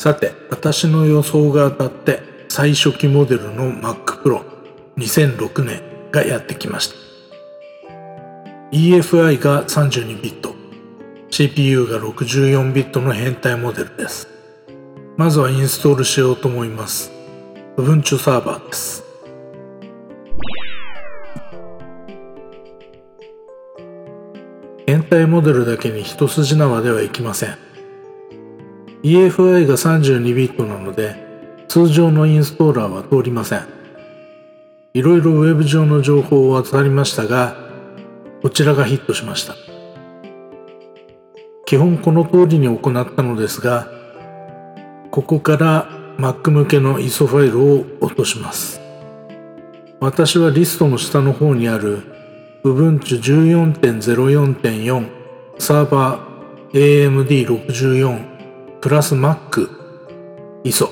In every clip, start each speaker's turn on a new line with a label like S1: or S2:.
S1: さて私の予想が当たって最初期モデルの Mac Pro 2006年がやってきました。EFI が32ビット。CPU が64ビットの変態モデルです。まずはインストールしようと思います。Ubuntu サーバーです。変態モデルだけに一筋縄ではいきません。EFI が32ビットなので通常のインストーラーは通りません。いろいろウェブ上の情報は当りましたがこちらがヒットしました。基本この通りに行ったのですがここから Mac 向けの ISO ファイルを落とします。私はリストの下の方にある Ubuntu 14.04.4サーバー AMD64 プラス Mac ISO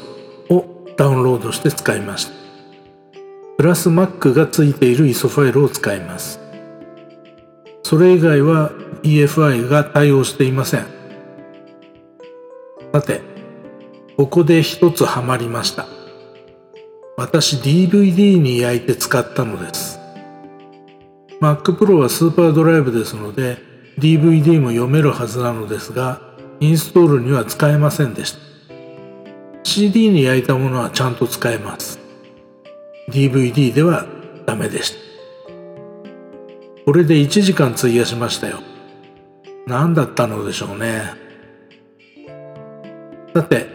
S1: をダウンロードして使いましたプラス Mac がついている ISO ファイルを使います。それ以外は EFI が対応していません。さてここで一つハマりました。私 DVD に焼いて使ったのです。Mac Pro はスーパードライブですので DVD も読めるはずなのですがインストールには使えませんでした。CD に焼いたものはちゃんと使えます。DVD ではダメでした。これで1時間費やしましたよ。何だったのでしょうね。さて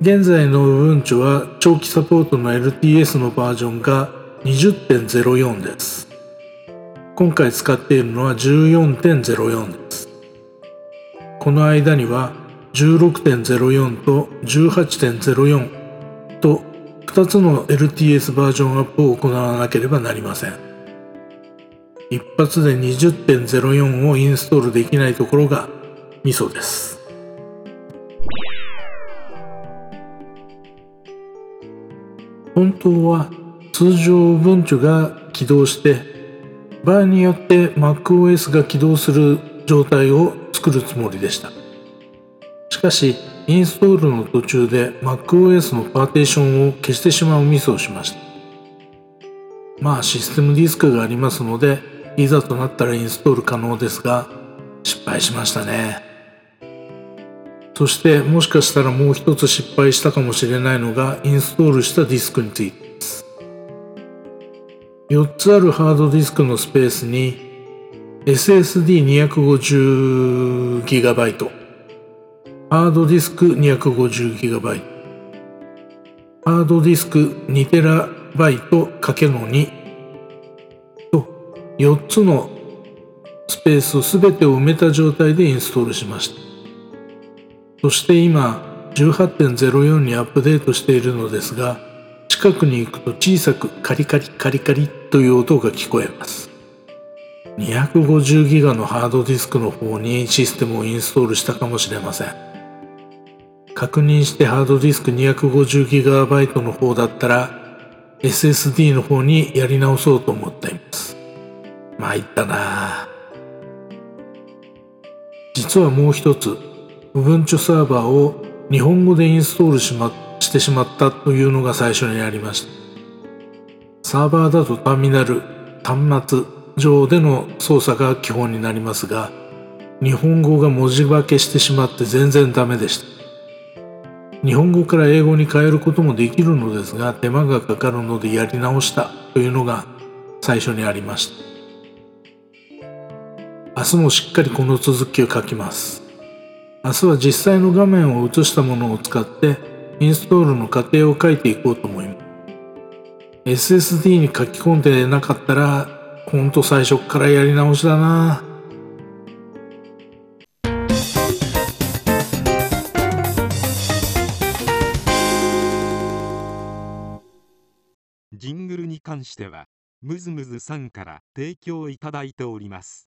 S1: 現在の Ubuntu は長期サポートの LTS のバージョンが20.04です。今回使っているのは14.04です。この間には16.04と18.04と2つの LTS バージョンアップを行わなければなりません。一発で20.04をインストールできないところがミソです。本当は通常文書が起動して場合によって MacOS が起動する状態を作るつもりでした。しかしインストールの途中で MacOS のパーテーションを消してしまうミスをしました。まあシステムディスクがありますのでいざとなったらインストール可能ですが失敗しましたね。そしてもしかしたらもう一つ失敗したかもしれないのがインストールしたディスクについてです。4つあるハードディスクのスペースに SSD250GB ハードディスク 250GB ハードディスク 2TB× の2 4つのスペースを全てを埋めた状態でインストールしました。そして今18.04にアップデートしているのですが近くに行くと小さくカリカリカリカリという音が聞こえます。250ギガのハードディスクの方にシステムをインストールしたかもしれません。確認してハードディスク 250GB の方だったら SSD の方にやり直そうと思っています。参ったな。実はもう一つ Ubuntu サーバーを日本語でインストールし,、ま、してしまったというのが最初にありました。サーバーだとターミナル端末上での操作が基本になりますが日本語が文字化けしてしまって全然ダメでした。日本語から英語に変えることもできるのですが手間がかかるのでやり直したというのが最初にありました。明日もしっかりこの続きを書きます。明日は実際の画面を映したものを使ってインストールの過程を書いていこうと思います。SSD に書き込んでなかったらほんと最初からやり直しだな。
S2: ジングルに関してはムズムズさんから提供いただいております。